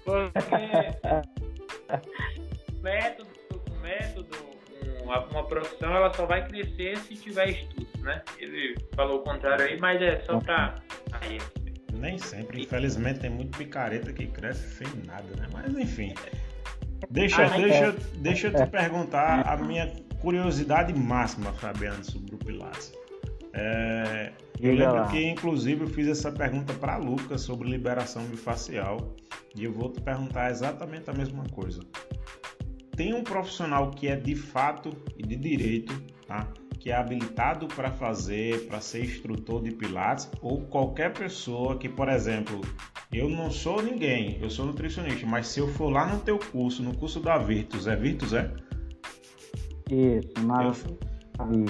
Porque método, método, uma, uma profissão, ela só vai crescer se tiver estudos, né? Ele falou o contrário aí, mas é só para nem sempre, infelizmente tem muito picareta que cresce sem nada, né? Mas enfim. Deixa, ah, deixa, é. deixa eu te perguntar a minha curiosidade máxima, Fabiano, sobre o Pilates. É, eu lembro que, inclusive, eu fiz essa pergunta para Lucas sobre liberação bifacial e eu vou te perguntar exatamente a mesma coisa. Tem um profissional que é de fato e de direito, tá? que é habilitado para fazer, para ser instrutor de Pilates, ou qualquer pessoa que, por exemplo, eu não sou ninguém, eu sou nutricionista, mas se eu for lá no teu curso, no curso da Virtus, é Virtus, é? Isso, mas... Eu,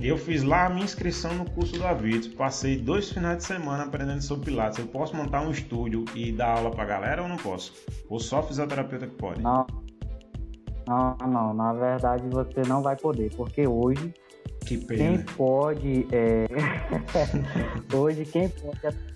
eu fiz lá a minha inscrição no curso da Virtus, passei dois finais de semana aprendendo sobre Pilates. Eu posso montar um estúdio e dar aula para galera ou não posso? Ou só fisioterapeuta que pode? Não, não, não. Na verdade, você não vai poder, porque hoje que pena. Quem pode. É... Hoje, quem pode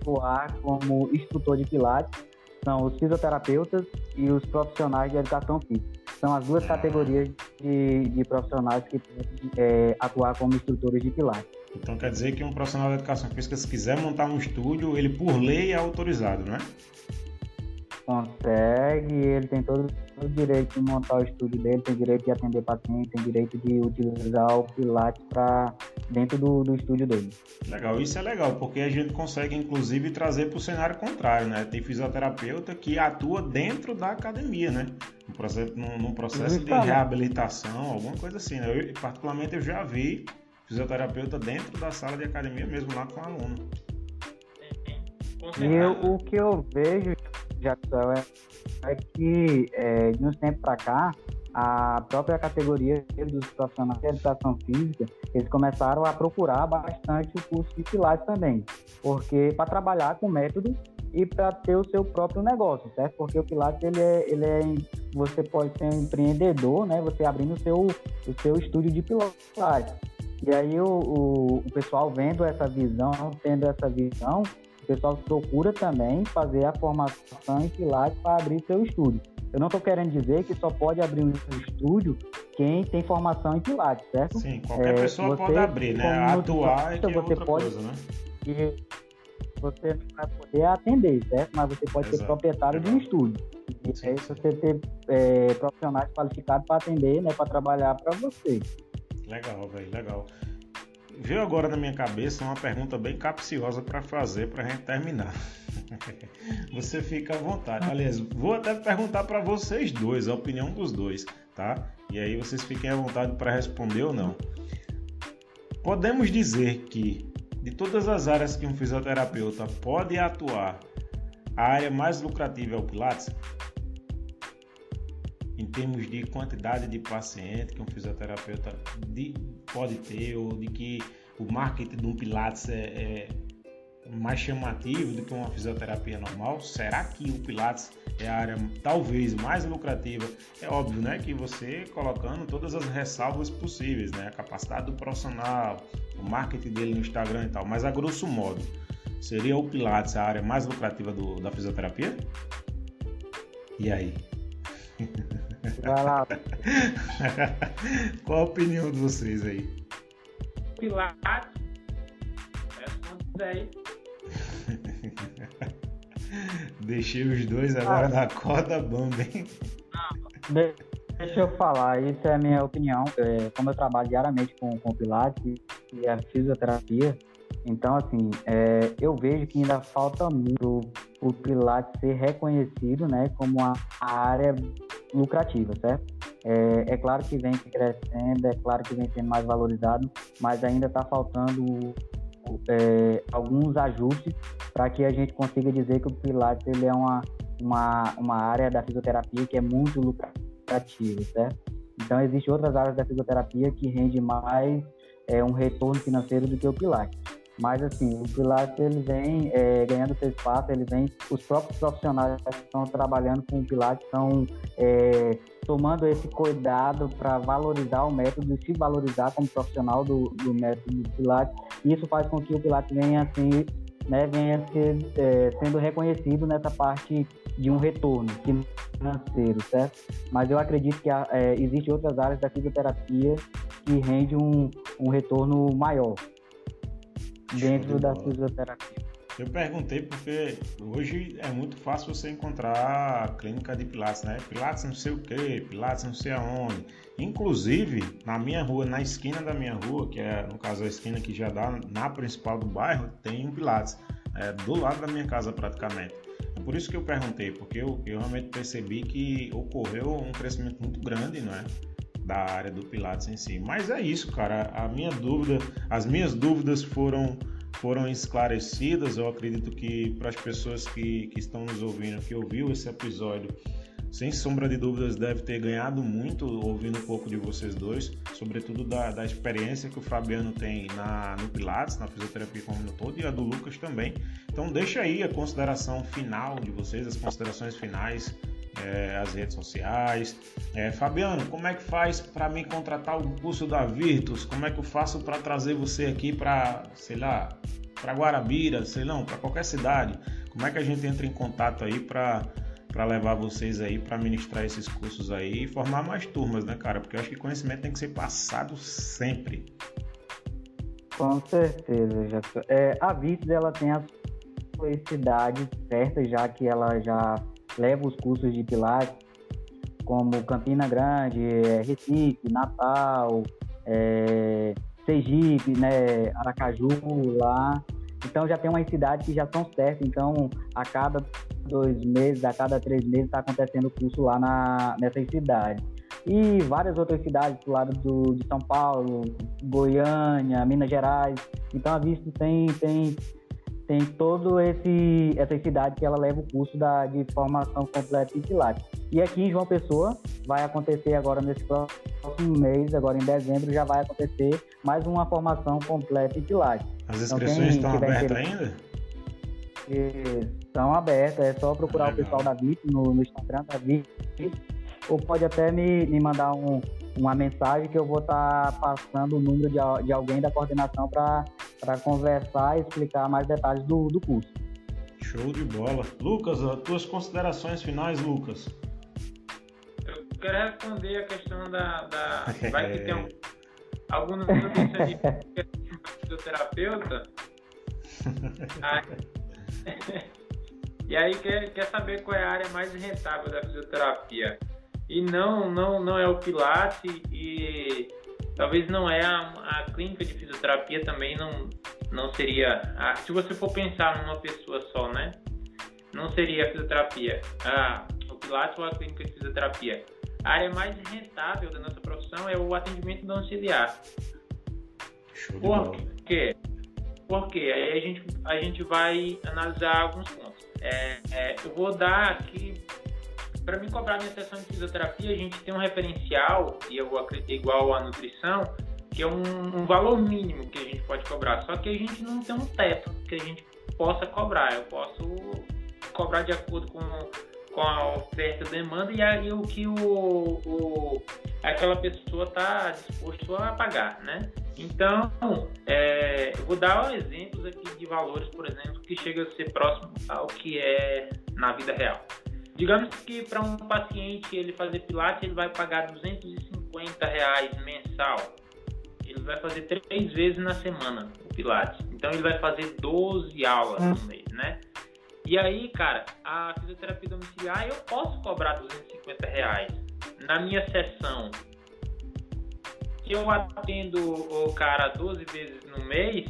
atuar como instrutor de Pilates são os fisioterapeutas e os profissionais de educação física. São as duas categorias de, de profissionais que podem é, atuar como instrutores de Pilates. Então quer dizer que um profissional de educação física, se quiser montar um estúdio, ele por lei é autorizado, não é? Consegue, ele tem todo o direito de montar o estúdio dele, tem direito de atender paciente, tem direito de utilizar o Pilates para dentro do, do estúdio dele. Legal, isso é legal, porque a gente consegue inclusive trazer para o cenário contrário, né? Tem fisioterapeuta que atua dentro da academia, né? Num processo, num, num processo de reabilitação, alguma coisa assim, né? Eu, particularmente eu já vi fisioterapeuta dentro da sala de academia mesmo, lá com o aluno. E eu, o que eu vejo, Jackson, é, é que é, de uns tempos para cá, a própria categoria dos profissionais de educação física, eles começaram a procurar bastante o curso de Pilates também, porque para trabalhar com método e para ter o seu próprio negócio, certo? Porque o Pilates ele é, ele é você pode ser um empreendedor, né? Você abrindo o seu o seu estúdio de Pilates. E aí o, o, o pessoal vendo essa visão, tendo essa visão, pessoal procura também fazer a formação em Pilates para abrir seu estúdio. Eu não estou querendo dizer que só pode abrir um estúdio quem tem formação em Pilates, certo? Sim, qualquer é, pessoa você, pode abrir, né? Atuar é que é outra pode, coisa, né? E você não vai poder atender, certo? Mas você pode Exato. ser proprietário Legal. de um estúdio. E sim, aí você ter é, profissionais qualificados para atender, né? Para trabalhar para você. Legal, velho, legal. Veio agora na minha cabeça uma pergunta bem capciosa para fazer para a gente terminar. Você fica à vontade. Aliás, vou até perguntar para vocês dois, a opinião dos dois, tá? E aí vocês fiquem à vontade para responder ou não. Podemos dizer que de todas as áreas que um fisioterapeuta pode atuar, a área mais lucrativa é o Pilates? Em termos de quantidade de paciente que um fisioterapeuta pode ter, ou de que o marketing de um Pilates é, é mais chamativo do que uma fisioterapia normal? Será que o Pilates é a área talvez mais lucrativa? É óbvio, né, que você colocando todas as ressalvas possíveis, né, a capacidade do profissional, o marketing dele no Instagram e tal, mas a grosso modo, seria o Pilates a área mais lucrativa do, da fisioterapia? E aí? Vai lá. Qual a opinião de vocês aí? Pilates, responde aí. Deixei os dois agora ah. na corda bamba, hein? Deixa eu falar, isso é a minha opinião. É, como eu trabalho diariamente com, com Pilates e a fisioterapia, então, assim, é, eu vejo que ainda falta muito o Pilates ser reconhecido né, como a área lucrativa, certo? É, é, claro que vem crescendo, é claro que vem sendo mais valorizado, mas ainda está faltando é, alguns ajustes para que a gente consiga dizer que o Pilates ele é uma, uma, uma área da fisioterapia que é muito lucrativa, certo? Então, existem outras áreas da fisioterapia que rende mais é, um retorno financeiro do que o Pilates. Mas, assim, o Pilates, ele vem é, ganhando seu espaço, ele vem... Os próprios profissionais que estão trabalhando com o Pilates estão é, tomando esse cuidado para valorizar o método e se valorizar como profissional do, do método do Pilates. Isso faz com que o Pilates venha, assim, né, venha ser, é, sendo reconhecido nessa parte de um retorno financeiro, certo? Mas eu acredito que é, existem outras áreas da fisioterapia que rende um, um retorno maior dentro da fisioterapia. Eu perguntei porque hoje é muito fácil você encontrar a clínica de Pilates, né? Pilates não sei o que, Pilates não sei aonde. Inclusive, na minha rua, na esquina da minha rua, que é no caso a esquina que já dá na principal do bairro, tem um Pilates. É, do lado da minha casa praticamente. É por isso que eu perguntei, porque eu, eu realmente percebi que ocorreu um crescimento muito grande, não é? Da área do Pilates em si. Mas é isso, cara. A minha dúvida, as minhas dúvidas foram foram esclarecidas. Eu acredito que para as pessoas que, que estão nos ouvindo, que ouviu esse episódio, sem sombra de dúvidas, deve ter ganhado muito ouvindo um pouco de vocês dois, sobretudo da, da experiência que o Fabiano tem na, no Pilates, na fisioterapia como no todo, e a do Lucas também. Então deixa aí a consideração final de vocês, as considerações finais é, as redes sociais. É, Fabiano, como é que faz para me contratar o curso da Virtus? Como é que eu faço para trazer você aqui para, sei lá, para Guarabira, sei lá, para qualquer cidade? Como é que a gente entra em contato aí para para levar vocês aí para ministrar esses cursos aí e formar mais turmas, né, cara? Porque eu acho que conhecimento tem que ser passado sempre. Com certeza, já. É, a Virtus ela tem as cidades certas, já que ela já leva os cursos de Pilates, como Campina Grande, é, Recife, Natal, é, Sergipe, né, Aracaju lá. Então já tem umas cidades que já são certas. Então a cada dois meses, a cada três meses está acontecendo curso lá na, nessas cidades. E várias outras cidades do lado do, de São Paulo, Goiânia, Minas Gerais. Então a Visto tem, tem tem todo esse essa cidade que ela leva o curso da, de formação completa em Pilates. E aqui em João Pessoa vai acontecer agora nesse próximo mês, agora em dezembro, já vai acontecer mais uma formação completa em Pilates. As então, inscrições então, estão abertas ainda? Estão abertas, é só procurar Legal. o pessoal da VIP no, no Instagram da VIP, ou pode até me, me mandar um, uma mensagem que eu vou estar tá passando o número de, de alguém da coordenação para conversar e explicar mais detalhes do, do curso. Show de bola. Lucas, as tuas considerações finais, Lucas? Eu quero responder a questão da. da vai que tem um, algum nutricionista de fisioterapeuta. e aí quer, quer saber qual é a área mais rentável da fisioterapia e não não não é o Pilates e talvez não é a, a clínica de fisioterapia também não, não seria. A, se você for pensar numa pessoa só, né? Não seria a fisioterapia, a, o Pilates ou a clínica de fisioterapia. A área mais rentável da nossa profissão é o atendimento domiciliar. Por quê? Porque aí a gente, a gente vai analisar alguns pontos. É, é, eu vou dar aqui para mim cobrar minha sessão de fisioterapia, a gente tem um referencial, e eu acredito igual à nutrição, que é um, um, valor mínimo que a gente pode cobrar. Só que a gente não tem um teto que a gente possa cobrar. Eu posso cobrar de acordo com, com a oferta e demanda e aí o que o, o aquela pessoa está disposto a pagar, né? Então, é, eu vou dar exemplos aqui de valores, por exemplo, que chega a ser próximo ao que é na vida real. Digamos que para um paciente ele fazer pilates, ele vai pagar 250 reais mensal. Ele vai fazer três vezes na semana o pilates. Então ele vai fazer 12 aulas no mês, né? E aí, cara, a fisioterapia domiciliar eu posso cobrar 250 reais na minha sessão. Se eu atendo o cara 12 vezes no mês,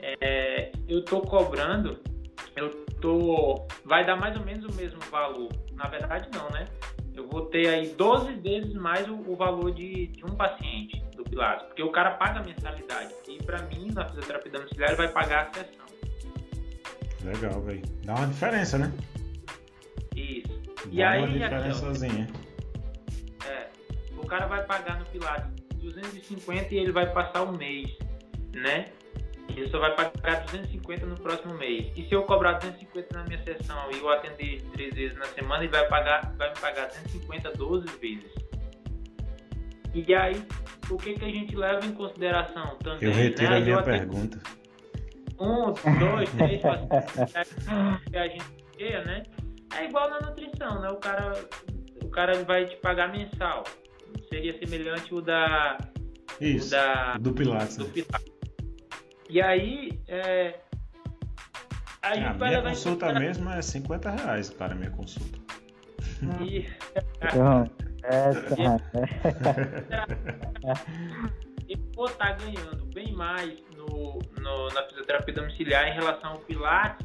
é, eu tô cobrando, eu tô, vai dar mais ou menos o mesmo valor na verdade, não, né? Eu vou ter aí 12 vezes mais o, o valor de, de, um paciente do Pilates, porque o cara paga a mensalidade. E para mim, na fisioterapia domiciliar, ele vai pagar a sessão. Legal, velho. Dá uma diferença, né? Isso. Dá e aí, uma diferençazinha. É, o cara vai pagar no Pilates 250 e ele vai passar o um mês, né? Ele só vai pagar 250 no próximo mês. E se eu cobrar 250 na minha sessão e eu atender três vezes na semana, ele vai, pagar, vai me pagar 250 12 vezes. E aí, o que, que a gente leva em consideração também? Eu retiro né? a minha pergunta. Um, dois, três que a gente quer, né? É igual na nutrição, né? O cara, o cara vai te pagar mensal. Seria semelhante o da. Isso, o da, do Pilates. Do né? Pilates. E aí, é, a gente a vai minha consulta mesmo é 50 reais, cara, minha consulta. E... e vou estar tá ganhando bem mais no, no, na fisioterapia domiciliar em relação ao Pilates,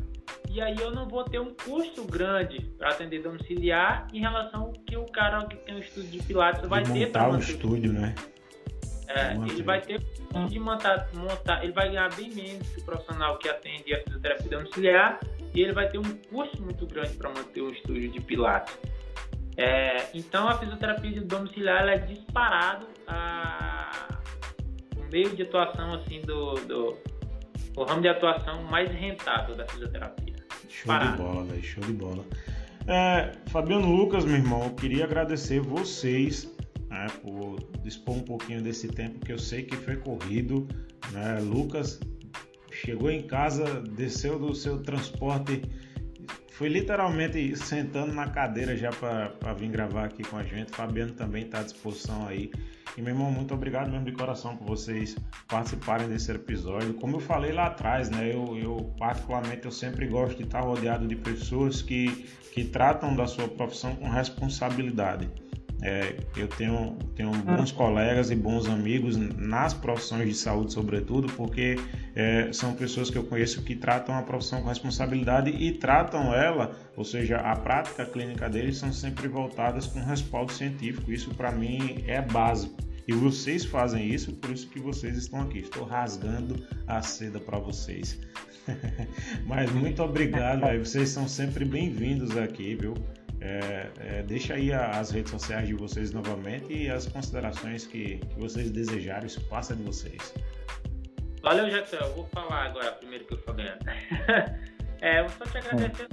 e aí eu não vou ter um custo grande para atender domiciliar em relação ao que o cara que tem um estúdio de Pilates vai ter para montar o estúdio, né? É, ele vai ter de montar, montar, ele vai ganhar bem menos que o profissional que atende a fisioterapia domiciliar e ele vai ter um custo muito grande para manter um estúdio de pilates. É, então a fisioterapia domiciliar é disparado a, meio de atuação assim do, do o ramo de atuação mais rentável da fisioterapia. Show de bola, show de bola. É, Fabiano Lucas, meu irmão, eu queria agradecer vocês né, por dispor um pouquinho desse tempo que eu sei que foi corrido. Né? Lucas chegou em casa, desceu do seu transporte, foi literalmente sentando na cadeira já para vir gravar aqui com a gente. Fabiano também está à disposição aí. E meu irmão, muito obrigado mesmo de coração por vocês participarem desse episódio. Como eu falei lá atrás, né? Eu, eu particularmente eu sempre gosto de estar rodeado de pessoas que, que tratam da sua profissão com responsabilidade. É, eu tenho, tenho bons colegas e bons amigos nas profissões de saúde, sobretudo, porque é, são pessoas que eu conheço que tratam a profissão com responsabilidade e tratam ela, ou seja, a prática clínica deles são sempre voltadas com respaldo científico. Isso para mim é básico. E vocês fazem isso, por isso que vocês estão aqui. Estou rasgando a seda para vocês. Mas muito obrigado, véio. vocês são sempre bem-vindos aqui, viu? É, é, deixa aí as redes sociais de vocês novamente e as considerações que, que vocês desejarem, isso passa de vocês. Valeu, Jackson. Eu vou falar agora primeiro que eu falei. é, vou só te agradecer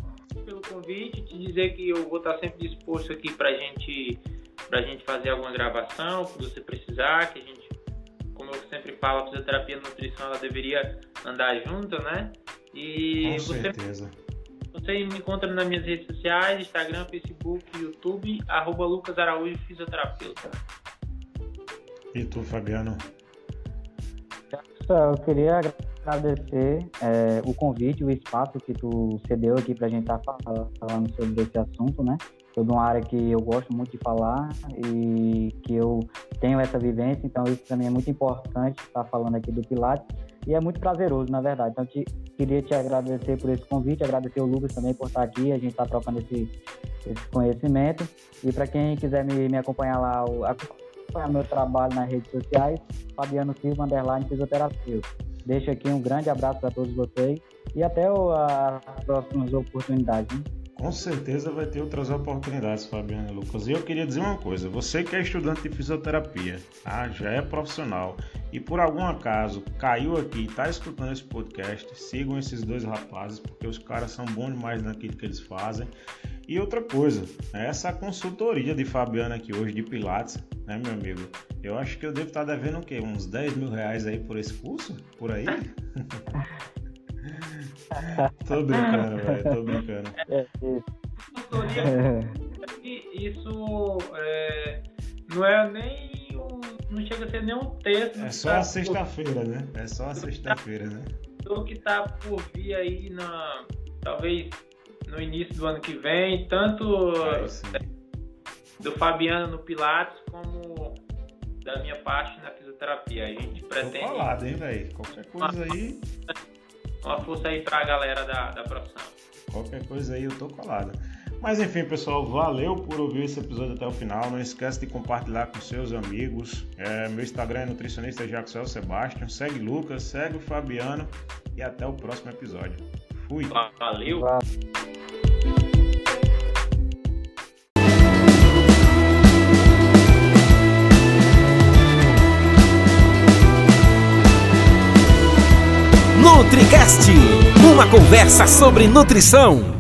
pelo convite, te dizer que eu vou estar sempre disposto aqui para gente, a gente fazer alguma gravação, se você precisar, que a gente, como eu sempre falo, a fisioterapia e a nutrição ela deveria andar junto, né? E Com você, certeza você me encontra nas minhas redes sociais, Instagram, Facebook, YouTube, arroba Lucas Araújo Fisioterapeuta. E tu, Fabiano? Eu queria agradecer é, o convite, o espaço que tu cedeu aqui para a gente estar tá falando sobre esse assunto, né? sobre uma área que eu gosto muito de falar e que eu tenho essa vivência, então isso também é muito importante estar falando aqui do Pilates e é muito prazeroso, na verdade. Então, te, queria te agradecer por esse convite, agradecer o Lucas também por estar aqui, a gente está trocando esse, esse conhecimento. E para quem quiser me, me acompanhar lá, acompanhar meu trabalho nas redes sociais, Fabiano Silva, underline fisioterapia. Deixo aqui um grande abraço para todos vocês e até as próximas oportunidades. Hein? Com certeza vai ter outras oportunidades, Fabiana Lucas. E eu queria dizer uma coisa: você que é estudante de fisioterapia, ah, já é profissional e por algum acaso caiu aqui e está escutando esse podcast, sigam esses dois rapazes, porque os caras são bons demais naquilo que eles fazem. E outra coisa, essa consultoria de Fabiana aqui hoje de Pilates, né, meu amigo? Eu acho que eu devo estar tá devendo o quê? Uns 10 mil reais aí por esse curso? Por aí? tô brincando, velho, tô brincando. É, isso é, não é nem um, não chega a ser nem um texto. É só a sexta-feira, né? É só a sexta-feira, né? O que tá por vir aí na talvez no início do ano que vem, tanto do Fabiano no Pilates como da minha parte na fisioterapia. A gente pretende. Tô falado, hein, velho? Qualquer coisa aí uma força aí pra galera da, da profissão. Qualquer coisa aí eu tô colado. Mas enfim, pessoal, valeu por ouvir esse episódio até o final. Não esquece de compartilhar com seus amigos. É, meu Instagram é nutricionista Jackson Sebastião. Segue Lucas, segue o Fabiano e até o próximo episódio. Fui. Valeu. NutriCast uma conversa sobre nutrição.